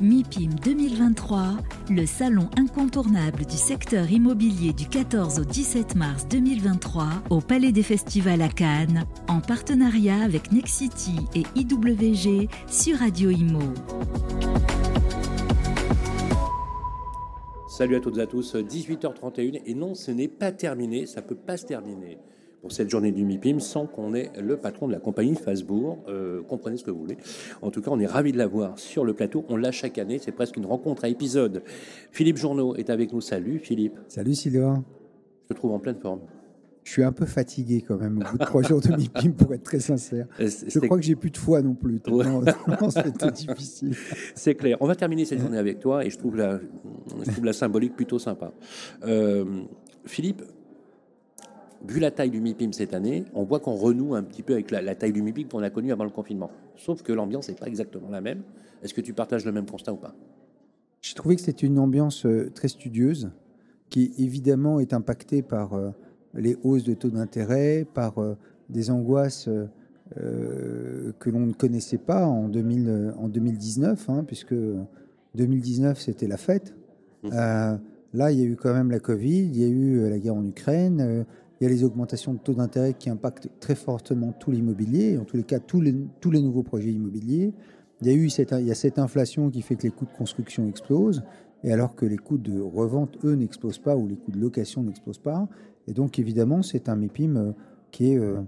MIPIM 2023, le salon incontournable du secteur immobilier du 14 au 17 mars 2023 au Palais des Festivals à Cannes, en partenariat avec Nexity et IWG sur Radio Imo. Salut à toutes et à tous, 18h31 et non ce n'est pas terminé, ça peut pas se terminer pour cette journée du MIPIM sans qu'on ait le patron de la compagnie Fasbourg. Euh, comprenez ce que vous voulez. En tout cas, on est ravis de l'avoir sur le plateau. On l'a chaque année. C'est presque une rencontre à épisode. Philippe Journeau est avec nous. Salut Philippe. Salut Sylvain. Je te trouve en pleine forme. Je suis un peu fatigué quand même au bout de trois jours de MIPIM pour être très sincère. Euh, Je crois que j'ai plus de foi non plus. C'était difficile. C'est clair. On va terminer cette journée avec toi et je trouve la, je trouve la symbolique plutôt sympa. Euh, Philippe, vu la taille du MIPIM cette année, on voit qu'on renoue un petit peu avec la, la taille du MIPIM qu'on a connu avant le confinement. Sauf que l'ambiance n'est pas exactement la même. Est-ce que tu partages le même constat ou pas? J'ai trouvé que c'était une ambiance euh, très studieuse, qui évidemment est impactée par euh, les hausses de taux d'intérêt, par euh, des angoisses que l'on ne connaissait pas en, 2000, euh, en 2019, hein, puisque 2019 c'était la fête. Euh, là, il y a eu quand même la Covid, il y a eu la guerre en Ukraine, il y a les augmentations de taux d'intérêt qui impactent très fortement tout l'immobilier, en tous les cas tous les, nouveaux projets immobiliers. Il y a eu cette, inflation qui fait que les coûts de construction explosent, et alors que les coûts de revente, eux, n'explosent pas, ou les coûts de location n'explosent pas. Et donc, évidemment, c'est un MIPIM euh, qui est, euh,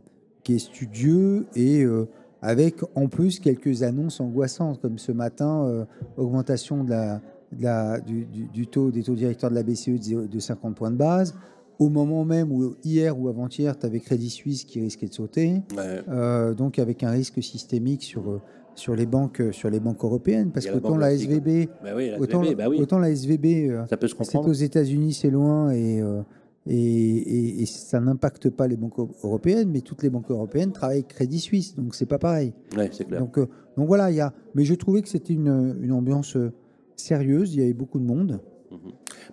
qui est studieux et euh, avec en plus quelques annonces angoissantes, comme ce matin, augmentation du, du- taux des taux directeurs de la BCE de 50 points de base, au moment même où hier ou avant-hier, tu avais Crédit Suisse qui risquait de sauter, Ouais. euh, donc avec un risque systémique sur, euh, sur, les, banques, sur les banques européennes, parce qu'autant la. SVB, Bah oui, la autant, SVB, bah oui. autant la SVB, euh, Ça peut se c'est comprendre. aux États-Unis, c'est loin et, euh, et, et- et ça n'impacte pas les banques européennes, mais toutes les banques européennes travaillent avec Crédit Suisse, donc c'est pas pareil. Ouais, c'est clair. Donc, euh, donc voilà, il y a. Mais je trouvais que c'était une, une ambiance euh, sérieuse. Il y avait beaucoup de monde.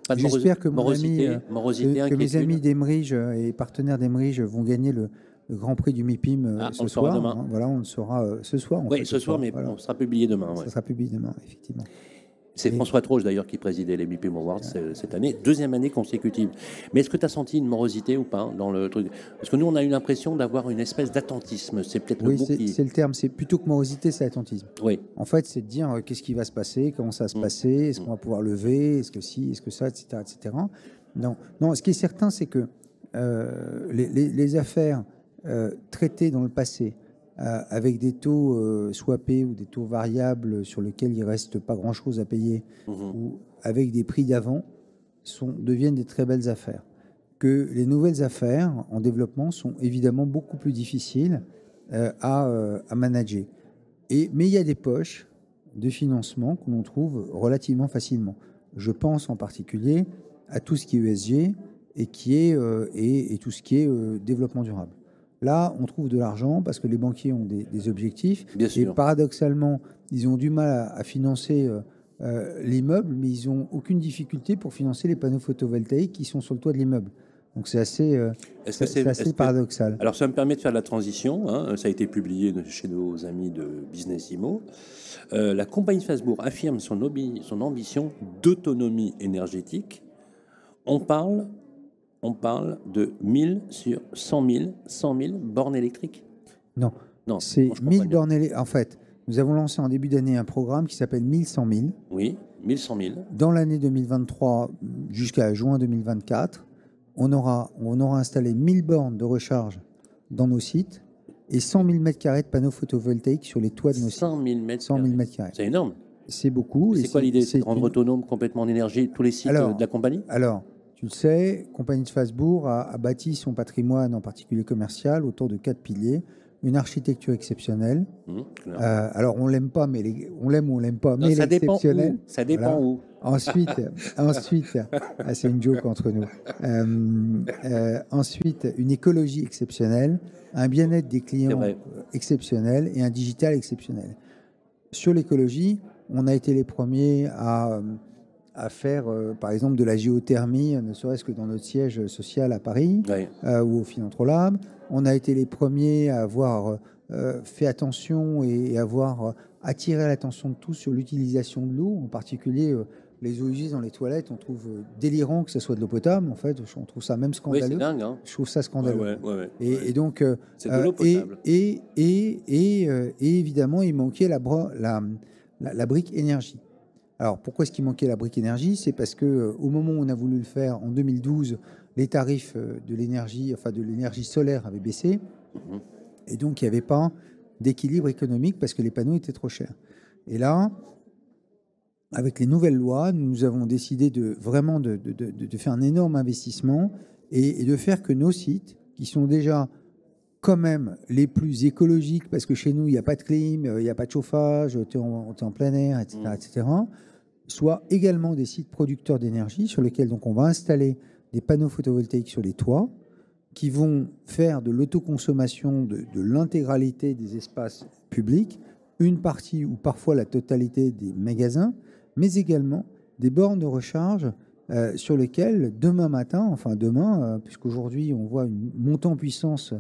De J'espère que mon morosité, ami, euh, morosité, que, que mes amis d'Emerige euh, et partenaires d'Emerige vont gagner le, le Grand Prix du MIPIM euh, Ah, ce on soir. demain. hein. Voilà, on le saura euh, ce soir. Oui, ce soir, mais voilà. on sera publié demain. ouais. Ça sera publié demain, effectivement. C'est François Troche d'ailleurs qui présidait les Awards euh, cette année, deuxième année consécutive. Mais est-ce que tu as senti une morosité ou pas dans le truc? Parce que nous, on a eu l'impression d'avoir une espèce d'attentisme. C'est peut-être le Oui, mot c'est qui. c'est le terme. C'est plutôt que morosité, c'est attentisme. Oui, En fait, c'est de dire euh, qu'est-ce qui va se passer, comment ça va se Mm. passer, est-ce qu'on va pouvoir lever, est-ce que si, est-ce que ça, etc. etc. Non, non, ce qui est certain, c'est que euh, les, les- les affaires euh, traitées dans le passé avec des taux euh, swappés ou des taux variables sur lesquels il reste pas grand-chose à payer Mhm. ou avec des prix d'avant deviennent des très belles affaires. Que les nouvelles affaires en développement sont évidemment beaucoup plus difficiles euh, à, euh, à manager. Et, mais il y a des poches de financement que l'on trouve relativement facilement. Je pense en particulier à tout ce qui est ESG et, qui est, euh, et, et tout ce qui est euh, développement durable. Là, on trouve de l'argent parce que les banquiers ont des, des objectifs. bien Et sûr. paradoxalement, ils ont du mal à, à financer euh, euh, l'immeuble, mais ils n'ont aucune difficulté pour financer les panneaux photovoltaïques qui sont sur le toit de l'immeuble. Donc c'est assez, euh, assez que- paradoxal. Alors, ça me permet de faire la transition. hein, Ça a été publié chez nos amis de Business Imo. Euh, la compagnie Fasbourg affirme son, obi- son ambition d'autonomie énergétique. On parle, on parle de 1000 sur 100 000, 100 000 bornes électriques? Non, Non, c'est moi, je comprends 1000 bien. bornes élé- En fait, nous avons lancé en début d'année un programme qui s'appelle 1100 000. Oui, 1100 000. Dans l'année 2023 jusqu'à juin 2024, on aura, on aura installé 1000 bornes de recharge dans nos sites et 100 000 mètres carrés de panneaux photovoltaïques sur les toits de nos sites. 100 000 mètres 100 000 carrés. mètres carrés. C'est énorme. C'est beaucoup. C'est quoi l'idée? C'est de rendre une- autonome complètement en énergie tous les sites Alors, euh, de la compagnie? Alors, tu le sais, Compagnie de Fasbourg a, a bâti son patrimoine, en particulier commercial, autour de quatre piliers. Une architecture exceptionnelle. Clair. Euh, alors, on l'aime pas, mais les- on l'aime ou on l'aime pas, Non, mais ça dépend où. Ça dépend Voilà. où. Ensuite, ensuite ah, c'est une joke entre nous. Euh, euh, ensuite, une écologie exceptionnelle, un bien-être des clients exceptionnel et un digital exceptionnel. Sur l'écologie, on a été les premiers à, à faire, euh, par exemple, de la géothermie, ne serait-ce que dans notre siège social à Paris euh, ou au Philantrolab. On a été les premiers à avoir euh, fait attention et, avoir euh, attiré l'attention de tous sur l'utilisation de l'eau, en particulier les eaux usées dans les toilettes. On trouve délirant que ce soit de l'eau potable. En fait, on trouve ça même scandaleux. Oui, c'est dingue. Hein. Je trouve ça scandaleux. et, donc, c'est de l'eau potable. Et, et, et, évidemment, il manquait la, la, la, brique énergie. Alors, pourquoi est-ce qu'il manquait la brique énergie? C'est parce que au moment où on a voulu le faire, en 2012, les tarifs de l'énergie, enfin de l'énergie solaire avaient baissé. Mhm. Et donc, il n'y avait pas d'équilibre économique parce que les panneaux étaient trop chers. Et là, avec les nouvelles lois, nous avons décidé de vraiment de, faire un énorme investissement et, de faire que nos sites, qui sont déjà quand même les plus écologiques, parce que chez nous, il n'y a pas de clim, il n'y a pas de chauffage, tu es, en plein air, etc., mmh. etc., également des sites producteurs d'énergie sur lesquels donc, on va installer des panneaux photovoltaïques sur les toits qui vont faire de l'autoconsommation de, l'intégralité des espaces publics, une partie ou parfois la totalité des magasins, mais également des bornes de recharge euh, sur lesquelles demain matin, enfin demain, euh, puisqu'aujourd'hui on voit une montée en puissance euh,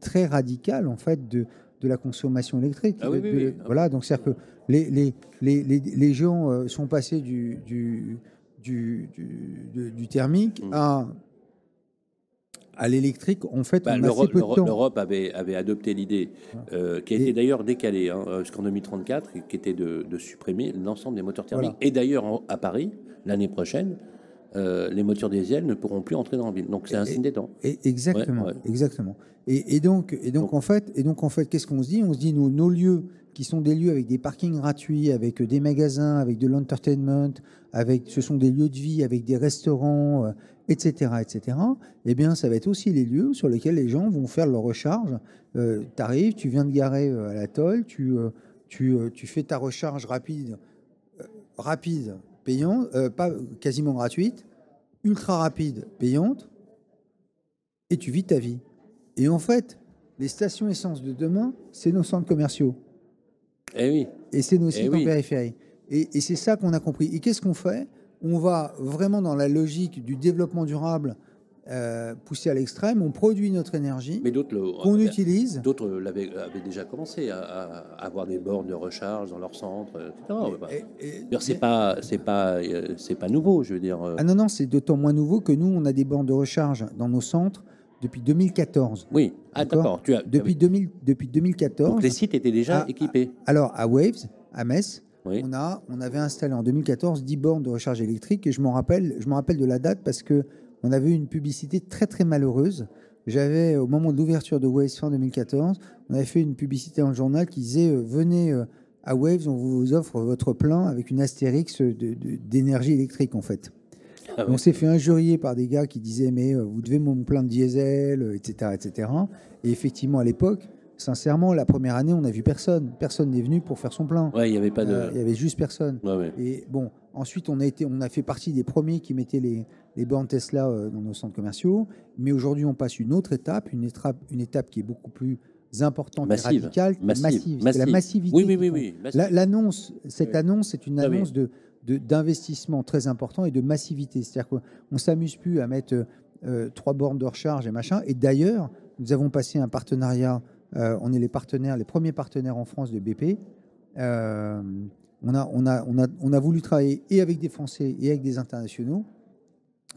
très radicale en fait de, de la consommation électrique. Ah voilà, donc c'est-à-dire que les, les, les, les, gens sont passés du, du, du, du, thermique mmh. à à l'électrique, en fait, bah, L'Europe avait, avait adopté l'idée, euh, qui a été d'ailleurs décalée hein, euh, jusqu'en 2034, qui était de, supprimer l'ensemble des moteurs thermiques. Et d'ailleurs, à Paris, l'année prochaine, euh, les moteurs diesel ne pourront plus entrer dans la ville. Donc c'est un signe des temps. exactement, exactement. Et, donc, et donc, en fait, et donc en fait, qu'est-ce qu'on se dit? On se dit nos lieux qui sont des lieux avec des parkings gratuits, avec des magasins, avec de l'entertainment, avec ce sont des lieux de vie, avec des restaurants, etc., etc., eh bien, ça va être aussi les lieux sur lesquels les gens vont faire leur recharge. Euh, tu arrives, tu viens de garer euh, à la tolle, tu, euh, tu, tu, fais ta recharge rapide, rapide, payante, pas quasiment gratuite, ultra rapide, payante, et tu vis ta vie. Et en fait, les stations essence de demain, c'est nos centres commerciaux. Eh oui. Et c'est nos eh sites en périphérie. Et, et c'est ça qu'on a compris. Et qu'est-ce qu'on fait? On va vraiment dans la logique du développement durable euh, poussé à l'extrême, on produit notre énergie Mais d'autres qu'on utilise. D'autres l'avaient déjà commencé à, avoir des bornes de recharge dans leur centre, etc. C'est pas c'est pas euh, c'est pas nouveau, je veux dire. Euh. Ah non non, c'est d'autant moins nouveau que nous on a des bornes de recharge dans nos centres depuis 2014. Oui, ah, d'accord. Depuis, 2000, depuis 2014. Donc les sites étaient déjà équipés. alors à Waves, à Metz, on, a, on avait installé en 2014 10 bornes de recharge électrique et je me rappelle, je me rappelle de la date parce que on avait eu une publicité très très malheureuse. J'avais, au moment de l'ouverture de Waves fin 2014, on avait fait une publicité dans le journal qui disait euh, Venez euh, à Waves, on vous offre votre plein avec une astérix d'énergie électrique en fait. Ah on s'est fait injurier par des gars qui disaient Mais euh, vous devez mon plein de diesel, etc., etc. Et effectivement, à l'époque, sincèrement, la première année, on n'a vu personne. Personne n'est venu pour faire son plein. Ouais, il n'y avait pas de. Euh, il y avait juste personne. Et bon, ensuite, on a été, on a fait partie des premiers qui mettaient les, les bornes Tesla euh, dans nos centres commerciaux. Mais aujourd'hui, on passe une autre étape, une étape, une étape qui est beaucoup plus importante massive. et radicale, massive. C'est la massivité. Oui, oui, oui. oui L'annonce, cette annonce, c'est une ah annonce de d'investissement très important et de massivité. C'est-à-dire qu'on ne s'amuse plus à mettre euh, trois bornes de recharge et machin. Et d'ailleurs, nous avons passé un partenariat euh, on est les partenaires, les premiers partenaires en France de BP. Euh, on, a, on, a, on, a, on a voulu travailler et avec des Français et avec des internationaux.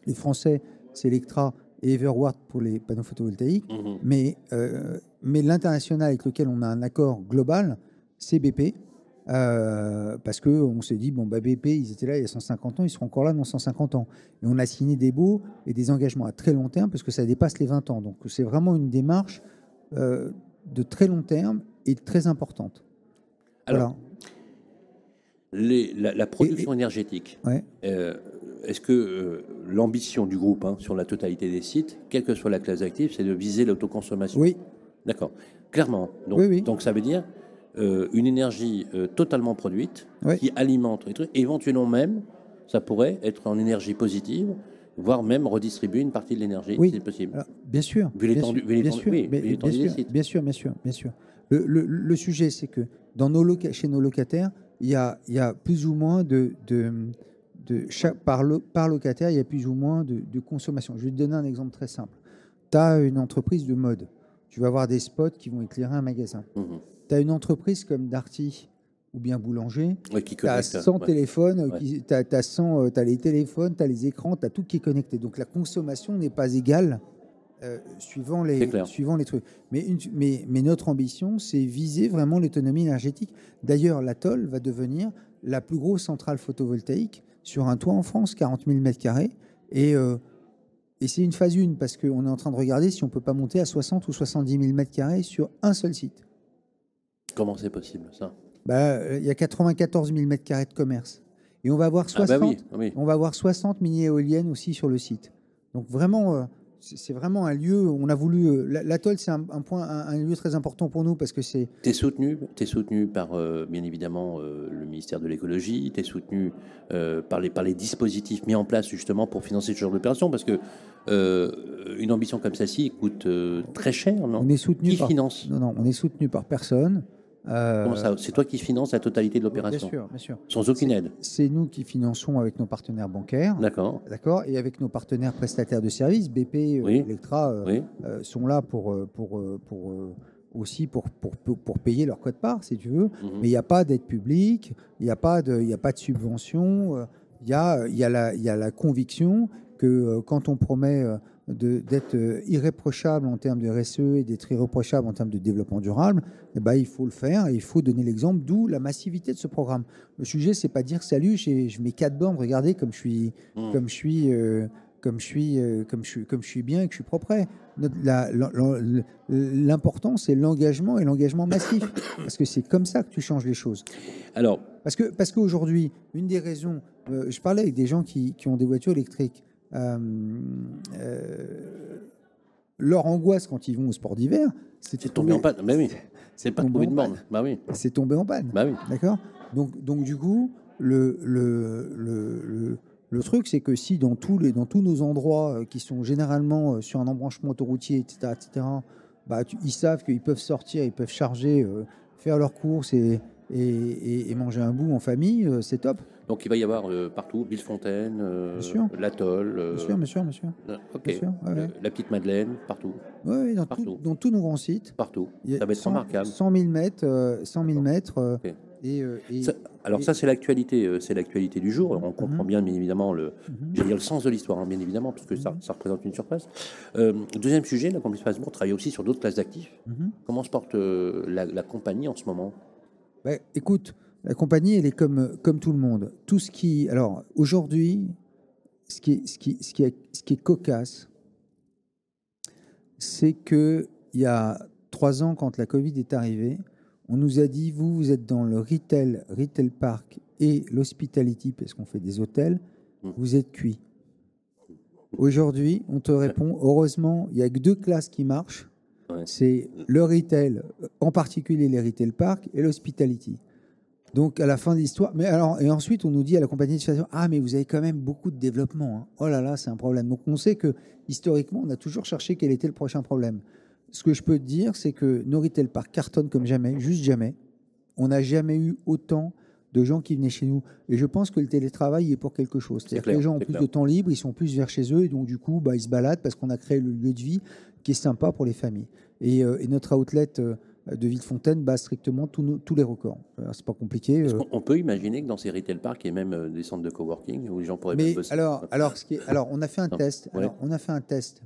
Les Français, c'est Electra et Everward pour les panneaux photovoltaïques. Mhm. Mais, euh, mais l'international avec lequel on a un accord global, c'est BP. parce qu'on s'est dit, bon, bah, BP, ils étaient là il y a 150 ans, ils seront encore là dans 150 ans. Et on a signé des baux et des engagements à très long terme parce que ça dépasse les 20 ans. Donc c'est vraiment une démarche de très long terme et très importante. Alors, la, production énergétique, euh, est-ce que euh, l'ambition du groupe hein, sur la totalité des sites, quelle que soit la classe active, c'est de viser l'autoconsommation? Oui. D'accord. Clairement. Donc, donc ça veut dire euh, une énergie totalement produite qui alimente les trucs. Éventuellement même, ça pourrait être en énergie positive voire même redistribuer une partie de l'énergie, oui. si c'est possible. bien sûr. Vu l'étendue bien, sûr, bien, sûr, bien sûr, bien sûr. Le, le, sujet, c'est que dans nos chez nos locataires, il y a, il y a plus ou moins de, de, de chaque, par, par locataire, il y a plus ou moins de, de, consommation. Je vais te donner un exemple très simple. Tu as une entreprise de mode. tu vas avoir des spots qui vont éclairer un magasin. Mhm. Tu as une entreprise comme Darty ou bien Boulanger, Ouais, qui tu as connecte, 100 ouais. téléphones, Ouais. tu as, les téléphones, tu as les écrans, tu as tout qui est connecté. Donc la consommation n'est pas égale euh, suivant, les, suivant les trucs. Mais, une- mais, mais notre ambition, c'est viser vraiment l'autonomie énergétique. D'ailleurs, l'atoll va devenir la plus grosse centrale photovoltaïque sur un toit en France, 40 000 m2. Et, euh, et c'est une phase 1 parce qu'on est en train de regarder si on peut pas monter à 60 ou 70 000 m2 sur un seul site. Comment c'est possible, ça? Bah, il y a 94 000 m2 de commerce. Et on va avoir 60, Ah bah oui, oui. on va avoir 60 mini-éoliennes aussi sur le site. Donc vraiment, euh, c'est vraiment un lieu, on a voulu... euh, la- L'atoll, c'est un, un point, un, un lieu très important pour nous parce que c'est... Tu es soutenu, t'es soutenu par, euh, bien évidemment, euh, le ministère de l'écologie, tu es soutenu euh, par, les, par les dispositifs mis en place justement pour financer ce genre d'opération, parce que une ambition comme celle-ci coûte très cher, non? On est soutenu Qui par... finance? Non, non, on est soutenu par personne. Euh, C'est toi qui finances la totalité de Bien l'opération sûr, bien sûr. Sans aucune aide C'est nous qui finançons avec nos partenaires bancaires, D'accord, d'accord, et avec nos partenaires prestataires de services, BP, euh, Oui. Electra, euh, oui. euh, sont là pour, pour, pour, aussi pour, pour, pour, pour payer leur code-part, si tu veux. Mhm. Mais il n'y a pas d'aide publique, il n'y a, pas de- il y a pas de subvention. Il y a, il y, a la- il y a la conviction que quand on promet d'être euh, irréprochable en termes de RSE et d'être irréprochable en termes de développement durable, eh ben, il faut le faire et il faut donner l'exemple, d'où la massivité de ce programme. Le sujet, c'est pas dire salut, je mets quatre bornes, regardez comme je suis, Mhm. comme je suis, euh, comme je suis, euh, comme je suis, comme je suis bien et que je suis propre. L'important, c'est l'engagement et l'engagement massif, parce que c'est comme ça que tu changes les choses. Alors, Parce que parce qu'aujourd'hui, une des raisons, euh, je parlais avec des gens qui, qui ont des voitures électriques. Euh, euh, leur angoisse quand ils vont au sport d'hiver, c'est c'est tombé en panne. Bah oui, c'est pas panne. Bah oui, c'est tomber en panne. bah oui. D'accord? Donc, donc, du coup, le, le, le, le, le truc, c'est que si dans tous, les, dans tous nos endroits euh, qui sont généralement sur un embranchement autoroutier, etc., etc., bah, tu- ils savent qu'ils peuvent sortir, ils peuvent charger, euh, faire leurs courses et, et, et- et manger un bout en famille, euh, c'est top. Donc il va y avoir euh, partout Villefontaine, euh, l'atoll, euh, Bien sûr, bien sûr, bien sûr. euh, ok, bien sûr, ouais, Le- ouais. la petite Madeleine, partout, Oui, oui, dans, tout- dans tous nos grands sites. partout. Ça va être 100 remarquable. 100 000 mètres, euh, 100 000 D'accord. mètres euh, Ok. et, euh, et- Ça- alors et- ça c'est l'actualité, euh, c'est l'actualité du jour. On comprend Mhm. bien, bien évidemment le, j'allais dire le sens de l'histoire, hein, bien évidemment, parce que ça, Mhm. ça représente une surface. Euh, deuxième sujet, la compagnie Strasbourg travaille aussi sur d'autres classes d'actifs. Mhm. Comment se porte euh, la, la compagnie en ce moment? Bah, écoute, la compagnie, elle est comme, comme tout le monde. Tout ce qui. Alors, aujourd'hui, ce qui, est- ce, qui, ce, qui est, ce qui est cocasse, c'est qu'il y a trois ans, quand la Covid est arrivée, on nous a dit vous, vous êtes dans le retail, retail park et l'hospitality, parce qu'on fait des hôtels, Mhm. vous êtes cuit. Aujourd'hui, on te répond heureusement, il n'y a que deux classes qui marchent Ouais. c'est le retail, en particulier les retail parks et l'hospitality. Donc à la fin de l'histoire, mais alors et ensuite on nous dit à la compagnie de station ah mais vous avez quand même beaucoup de développement. hein. Oh là là c'est un problème. Donc on sait que historiquement on a toujours cherché quel était le prochain problème. Ce que je peux te dire c'est que nos retail parks cartonnent comme jamais, juste jamais. On n'a jamais eu autant de gens qui venaient chez nous. Et je pense que le télétravail est pour quelque chose. C'est-à-dire que les gens ont plus clair. de temps libre, ils sont plus vers chez eux, et donc du coup, bah, ils se baladent parce qu'on a créé le lieu de vie qui est sympa pour les familles. Et, euh, et notre outlet euh, de Villefontaine bat strictement tous, nos- tous les records. C'est pas compliqué. Euh, On peut imaginer que dans ces retail parks, il y ait même des centres de coworking où les gens pourraient mais même bosser? alors, alors, ce qui est- alors, on a fait un Non, test. ouais. Alors, on a fait un test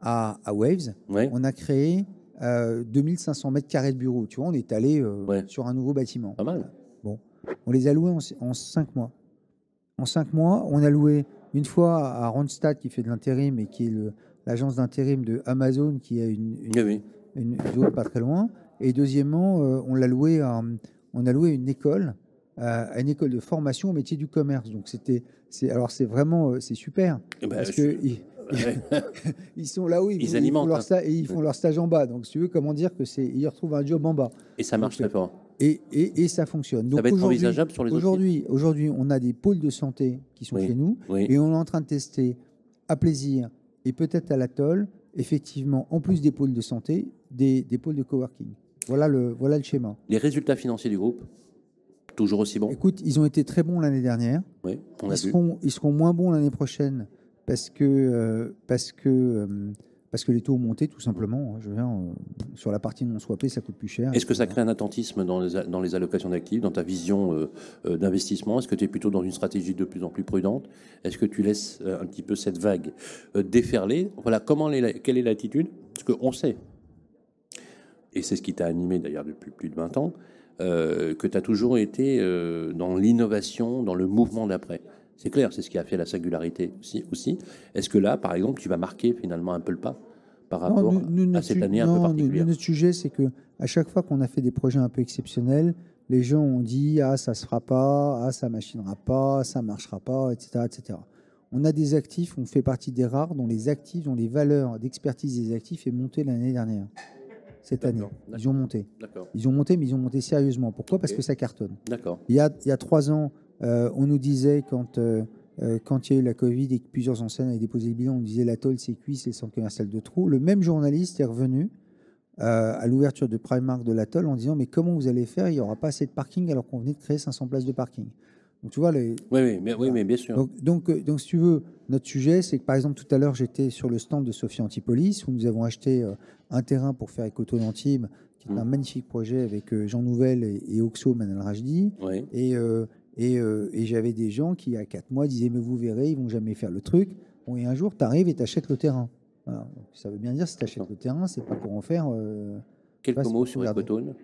à, à Waves. Ouais. On a créé euh, 2500 mètres carrés de bureaux. Tu vois, on est allé euh, Ouais. sur un nouveau bâtiment. Pas mal. On les a loués en, en cinq mois. En cinq mois, on a loué une fois à Randstad qui fait de l'intérim et qui est le- l'agence d'intérim de Amazon qui a une, une, Oui, pas très loin. Et deuxièmement, euh, on l'a loué à, on a loué une école, euh, à une école de formation au métier du commerce. Donc c'était, c'est, alors c'est vraiment, euh, c'est super Eh ben, parce je- que ils, ils sont là où ils, Ils alimentent, font leur hein. et ils font leur stage en bas. Donc si tu veux, comment dire que c'est, ils retrouvent un job en bas. Et ça marche Donc, très fort. Et, et, et ça fonctionne. Donc ça va être aujourd'hui- envisageable sur les autres Aujourd'hui, aujourd'hui, on a des pôles de santé qui sont Oui. chez nous Oui. et on est en train de tester à plaisir et peut-être à l'atoll, effectivement, en plus des pôles de santé, des, des pôles de coworking. Voilà le, voilà le schéma. Les résultats financiers du groupe, toujours aussi bons. Écoute, ils ont été très bons l'année dernière. Oui, on a Ils vu. seront, ils seront moins bons l'année prochaine parce que, euh, parce que, euh, parce que les taux ont monté tout simplement. Je veux dire, euh, sur la partie non swappée, ça coûte plus cher. Est-ce que ça crée un attentisme dans les, dans les allocations d'actifs, dans ta vision euh, euh, d'investissement? Est-ce que tu es plutôt dans une stratégie de plus en plus prudente? Est-ce que tu laisses un petit peu cette vague déferler? Voilà, comment quelle est l'attitude? Parce qu'on sait, et c'est ce qui t'a animé d'ailleurs depuis plus de 20 ans, que tu as toujours été dans l'innovation, dans le mouvement d'après. C'est clair, c'est ce qui a fait la singularité aussi. aussi. Est-ce que là, par exemple, tu vas marquer finalement un peu le pas par rapport à cette année un peu particulière Notre sujet, c'est que à chaque fois qu'on a fait des projets un peu exceptionnels, les gens ont dit ah ça se fera pas, ah ça machinera pas, ça marchera pas, etc., etc. On a des actifs, on fait partie des rares dont les actifs, dont les valeurs d'expertise des actifs est montée l'année dernière. Cette année, ils ont monté. Ils ont monté, mais ils ont monté sérieusement. Pourquoi? Parce que ça cartonne. D'accord. Il y a trois ans, euh, on nous disait, quand, euh, euh, quand il y a eu la Covid et que plusieurs enseignes avaient déposé le bilan, on disait la tôle, c'est cuit, c'est le centre commercial de trou. Le même journaliste est revenu à l'ouverture de Primark de l'atoll en disant Mais comment vous allez faire? Il n'y aura pas assez de parking alors qu'on venait de créer 500 places de parking. Donc, tu vois, les... oui, oui, mais, oui, mais bien sûr. Donc, donc, si tu veux, notre sujet, c'est que par exemple, tout à l'heure, j'étais sur le stand de Sophie Antipolis où nous avons acheté un terrain pour faire Ecoton Antibes, qui est mmh. un magnifique projet avec Jean Nouvel et, Oxo Manal Rajdi. Oui. Et euh, et, j'avais des gens qui, à quatre mois, disaient Mais vous verrez, ils vont jamais faire le truc. Bon, et un jour, tu arrives et tu achètes le terrain. ça veut bien dire, si tu achètes le terrain, c'est pas pour en faire. Euh, Quelques mots sur Ecotone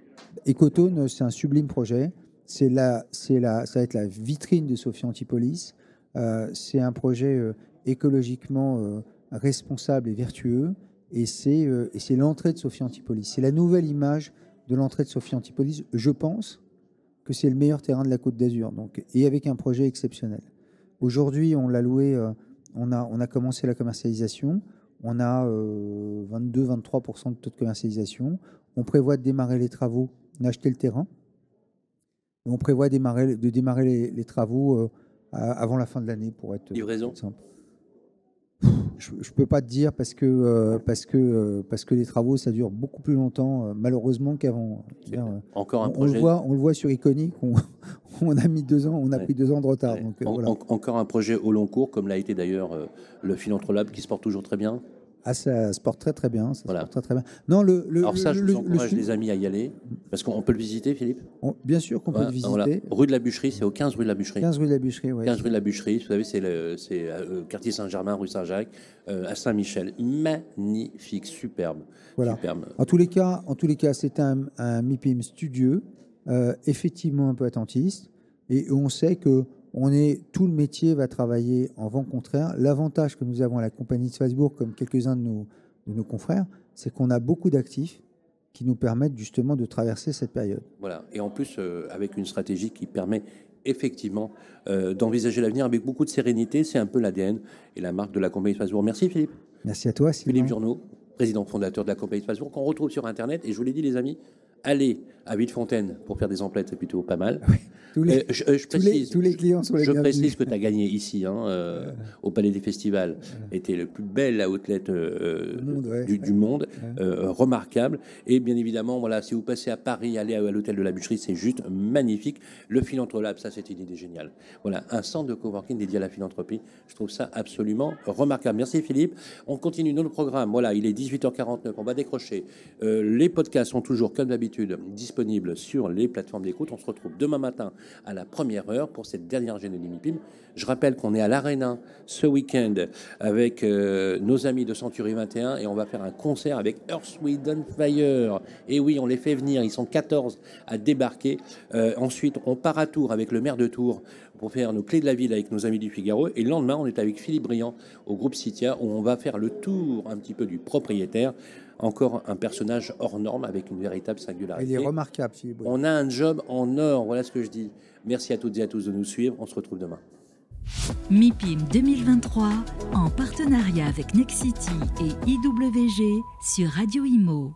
Ecotone, c'est un sublime projet. C'est la, c'est la, ça va être la vitrine de Sophie Antipolis. Euh, c'est un projet écologiquement responsable et vertueux. Et c'est, et c'est l'entrée de Sophie Antipolis. C'est la nouvelle image de l'entrée de Sophie Antipolis, je pense que c'est le meilleur terrain de la Côte d'Azur, donc et avec un projet exceptionnel. Aujourd'hui, on l'a loué, euh, on, a, on a commencé la commercialisation, on a 22-23% euh, de taux de commercialisation, on prévoit de démarrer les travaux, on a acheté le terrain, et on prévoit démarrer, de démarrer les, travaux euh, avant la fin de l'année pour être Livraison. simple je ne peux pas te dire parce que, euh, parce, que, euh, parce que les travaux, ça dure beaucoup plus longtemps, euh, malheureusement, qu'avant. Encore un on, projet. On le, voit, on le voit sur Iconic, on, on, a mis deux ans, on a pris deux ans de retard. Donc, encore un projet au long cours, comme l'a été d'ailleurs le Philanthrope qui se porte toujours très bien ah, ça se porte très très bien. Ça se porte très, très bien. Non, le, le, Alors ça, je vous encourage les amis à y aller, parce qu'on peut le visiter, Philippe Bien sûr qu'on peut le visiter. Rue de la Bûcherie, c'est au 15 rue de la Bûcherie. 15 rue de la Bûcherie, oui. 15 rue de la Bûcherie, vous savez, c'est le euh, quartier Saint-Germain, rue Saint-Jacques, euh, à Saint-Michel. Magnifique, superbe. Voilà. En tous les cas, en tous les cas, c'est un, un MIPIM studieux, euh, effectivement un peu attentiste, et on sait que on est, tout le métier va travailler en vent contraire. L'avantage que nous avons à la compagnie de Strasbourg, comme quelques-uns de nos, de nos confrères, c'est qu'on a beaucoup d'actifs qui nous permettent justement de traverser cette période. Voilà, et en plus euh, avec une stratégie qui permet effectivement euh, d'envisager l'avenir avec beaucoup de sérénité, c'est un peu l'ADN et la marque de la compagnie de Strasbourg. Merci Philippe. Merci à toi. Philippe Journeau, président fondateur de la compagnie de Strasbourg, qu'on retrouve sur Internet. Et je vous l'ai dit les amis, allez à Villefontaine pour faire des emplettes, c'est plutôt pas mal. Tous les, euh, je, euh, précise, tous, les, clients sont les Je précise que tu as gagné ici, hein, euh, au Palais des Festivals. Était le plus bel outlet du, monde, remarquable. Et bien évidemment, voilà, si vous passez à Paris, allez à, l'hôtel de la Bûcherie, c'est juste magnifique. Le Philanthrope, ça c'est une idée géniale. Voilà, un centre de coworking dédié à la philanthropie. Je trouve ça absolument remarquable. Merci Philippe. On continue notre programme. Voilà, il est 18h49. On va décrocher. les podcasts sont toujours, comme d'habitude, disponibles sur les plateformes d'écoute. On se retrouve demain matin à la première heure pour cette dernière de MIPIM. Je rappelle qu'on est à l'Arena ce week-end avec euh, nos amis de Century 21 et on va faire un concert avec Earth, Wind Fire. Et oui, on les fait venir, ils sont 14 à débarquer. Euh, ensuite, on part à Tours avec le maire de Tours pour faire nos clés de la ville avec nos amis du Figaro. Et le lendemain, on est avec Philippe Briand au groupe Citia où on va faire le tour un petit peu du propriétaire encore un personnage hors norme avec une véritable singularité. Il est remarquable, On a un job en or, voilà ce que je dis. Merci à toutes et à tous de nous suivre. On se retrouve demain. MIPIM 2023 en partenariat avec Nexity et IWG sur Radio Imo.